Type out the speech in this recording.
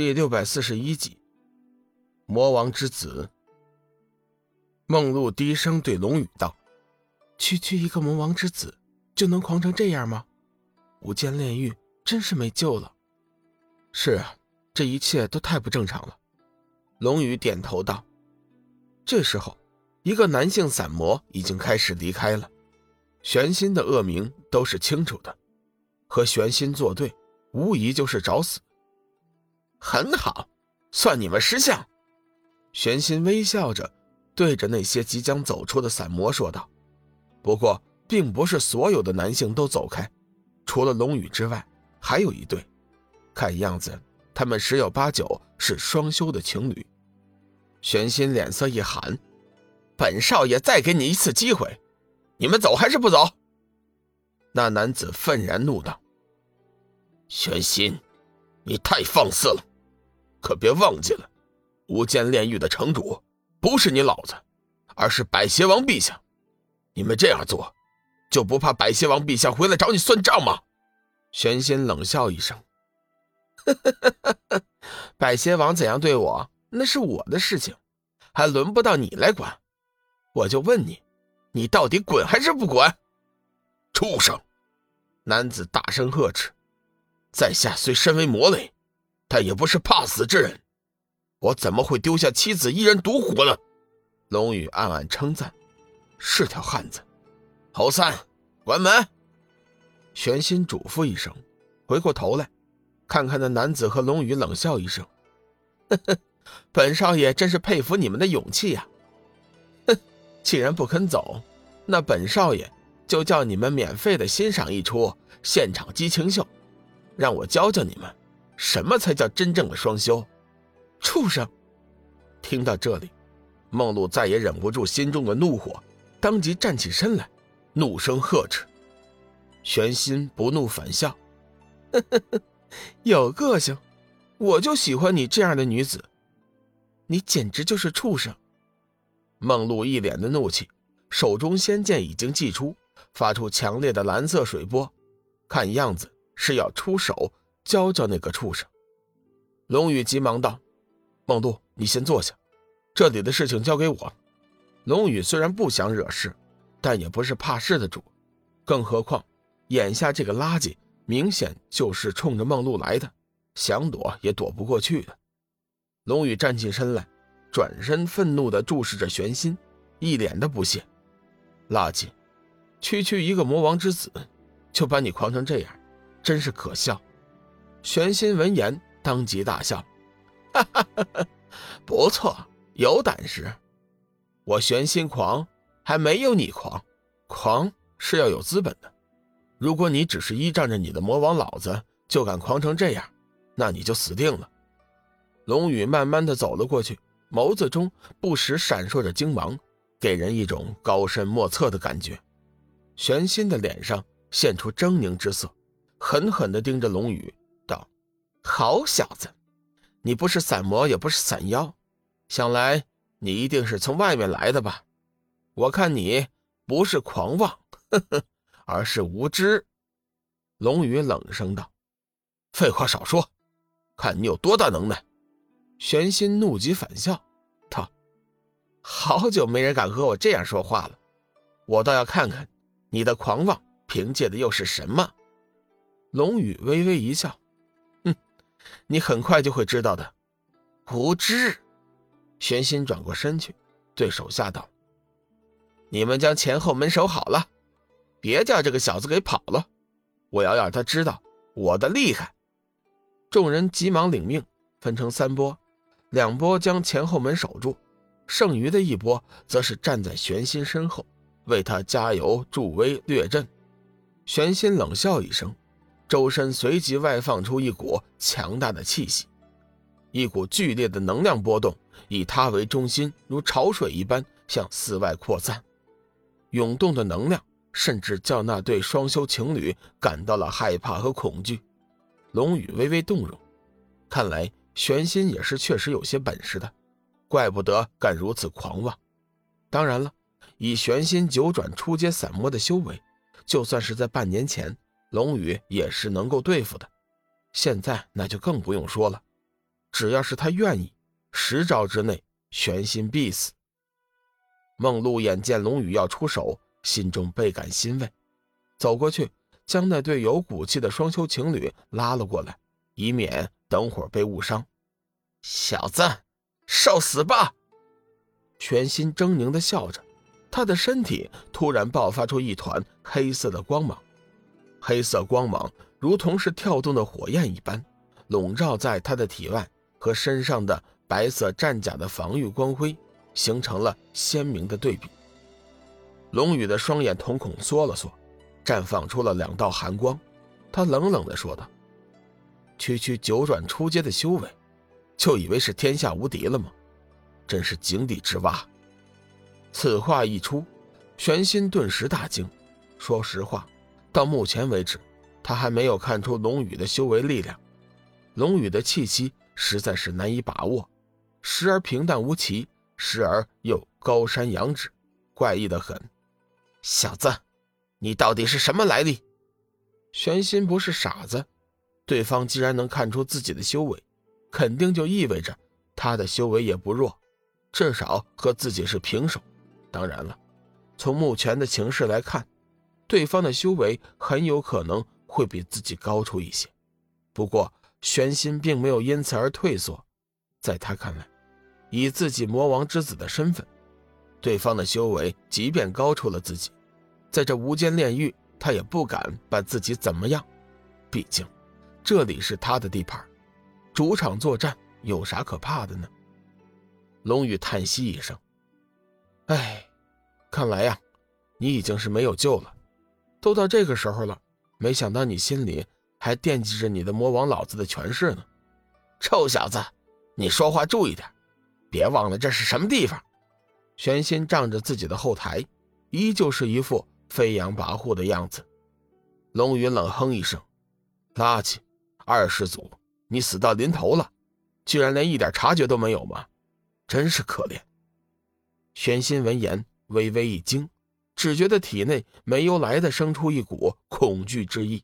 第六百四十一集，魔王之子。梦露低声对龙宇道：“区区一个魔王之子，就能狂成这样吗？无间炼狱真是没救了。”是啊，这一切都太不正常了。龙宇点头道：“这时候，一个男性散魔已经开始离开了。玄心的恶名都是清楚的，和玄心作对，无疑就是找死。”很好，算你们识相。玄心微笑着对着那些即将走出的散魔说道：“不过，并不是所有的男性都走开，除了龙宇之外，还有一对。看样子，他们十有八九是双修的情侣。”玄心脸色一寒：“本少爷再给你一次机会，你们走还是不走？”那男子愤然怒道：“玄心，你太放肆了！”可别忘记了，无间炼狱的城主不是你老子，而是百邪王陛下。你们这样做，就不怕百邪王陛下回来找你算账吗？玄心冷笑一声：“ 百邪王怎样对我，那是我的事情，还轮不到你来管。我就问你，你到底滚还是不滚？”畜生！男子大声呵斥：“在下虽身为魔类。”他也不是怕死之人，我怎么会丢下妻子一人独活呢？龙宇暗暗称赞，是条汉子。侯三，关门。玄心嘱咐一声，回过头来，看看那男子和龙宇，冷笑一声：“呵呵，本少爷真是佩服你们的勇气呀！哼，既然不肯走，那本少爷就叫你们免费的欣赏一出现场激情秀，让我教教你们。”什么才叫真正的双修？畜生！听到这里，梦露再也忍不住心中的怒火，当即站起身来，怒声呵斥。玄心不怒反笑：“呵呵呵，有个性，我就喜欢你这样的女子。你简直就是畜生！”梦露一脸的怒气，手中仙剑已经祭出，发出强烈的蓝色水波，看样子是要出手。教教那个畜生！龙宇急忙道：“梦露，你先坐下，这里的事情交给我。”龙宇虽然不想惹事，但也不是怕事的主，更何况眼下这个垃圾明显就是冲着梦露来的，想躲也躲不过去的。龙宇站起身来，转身愤怒地注视着玄心，一脸的不屑：“垃圾，区区一个魔王之子，就把你狂成这样，真是可笑。”玄心闻言，当即大笑：“哈哈哈哈不错，有胆识。我玄心狂，还没有你狂。狂是要有资本的。如果你只是依仗着你的魔王老子就敢狂成这样，那你就死定了。”龙宇慢慢的走了过去，眸子中不时闪烁着精芒，给人一种高深莫测的感觉。玄心的脸上现出狰狞之色，狠狠地盯着龙宇。好小子，你不是散魔，也不是散妖，想来你一定是从外面来的吧？我看你不是狂妄，呵呵，而是无知。龙宇冷声道：“废话少说，看你有多大能耐！”玄心怒极反笑：“道，好久没人敢和我这样说话了，我倒要看看你的狂妄凭借的又是什么。”龙宇微微一笑。你很快就会知道的，无知。玄心转过身去，对手下道：“你们将前后门守好了，别叫这个小子给跑了。我要让他知道我的厉害。”众人急忙领命，分成三波，两波将前后门守住，剩余的一波则是站在玄心身后，为他加油助威略阵。玄心冷笑一声。周身随即外放出一股强大的气息，一股剧烈的能量波动以他为中心，如潮水一般向四外扩散。涌动的能量甚至叫那对双修情侣感到了害怕和恐惧。龙宇微微动容，看来玄心也是确实有些本事的，怪不得敢如此狂妄。当然了，以玄心九转初阶散魔的修为，就算是在半年前。龙宇也是能够对付的，现在那就更不用说了。只要是他愿意，十招之内，玄心必死。梦露眼见龙宇要出手，心中倍感欣慰，走过去将那对有骨气的双修情侣拉了过来，以免等会儿被误伤。小子，受死吧！玄心狰狞的笑着，他的身体突然爆发出一团黑色的光芒，黑色光芒如同是跳动的火焰一般，笼罩在他的体外和身上的白色战甲的防御光辉。形成了鲜明的对比。龙宇的双眼瞳孔缩了缩，绽放出了两道寒光。他冷冷地说道：“区区九转出阶的修为，就以为是天下无敌了吗？真是井底之蛙。”此话一出，玄心顿时大惊。说实话，到目前为止，他还没有看出龙宇的修为力量。龙宇的气息实在是难以把握，时而平淡无奇。时而又高山仰止，怪异的很。小子，你到底是什么来历？玄心不是傻子，对方既然能看出自己的修为，肯定就意味着他的修为也不弱，至少和自己是平手。当然了，从目前的情势来看，对方的修为很有可能会比自己高出一些。不过，玄心并没有因此而退缩，在他看来。以自己魔王之子的身份，对方的修为即便高出了自己，在这无间炼狱，他也不敢把自己怎么样。毕竟，这里是他的地盘，主场作战有啥可怕的呢？龙宇叹息一声：“哎，看来呀，你已经是没有救了。都到这个时候了，没想到你心里还惦记着你的魔王老子的权势呢。臭小子，你说话注意点。”别忘了这是什么地方！玄心仗着自己的后台，依旧是一副飞扬跋扈的样子。龙宇冷哼一声：“垃圾，二世祖，你死到临头了，居然连一点察觉都没有吗？真是可怜。”玄心闻言微微一惊，只觉得体内没由来的生出一股恐惧之意。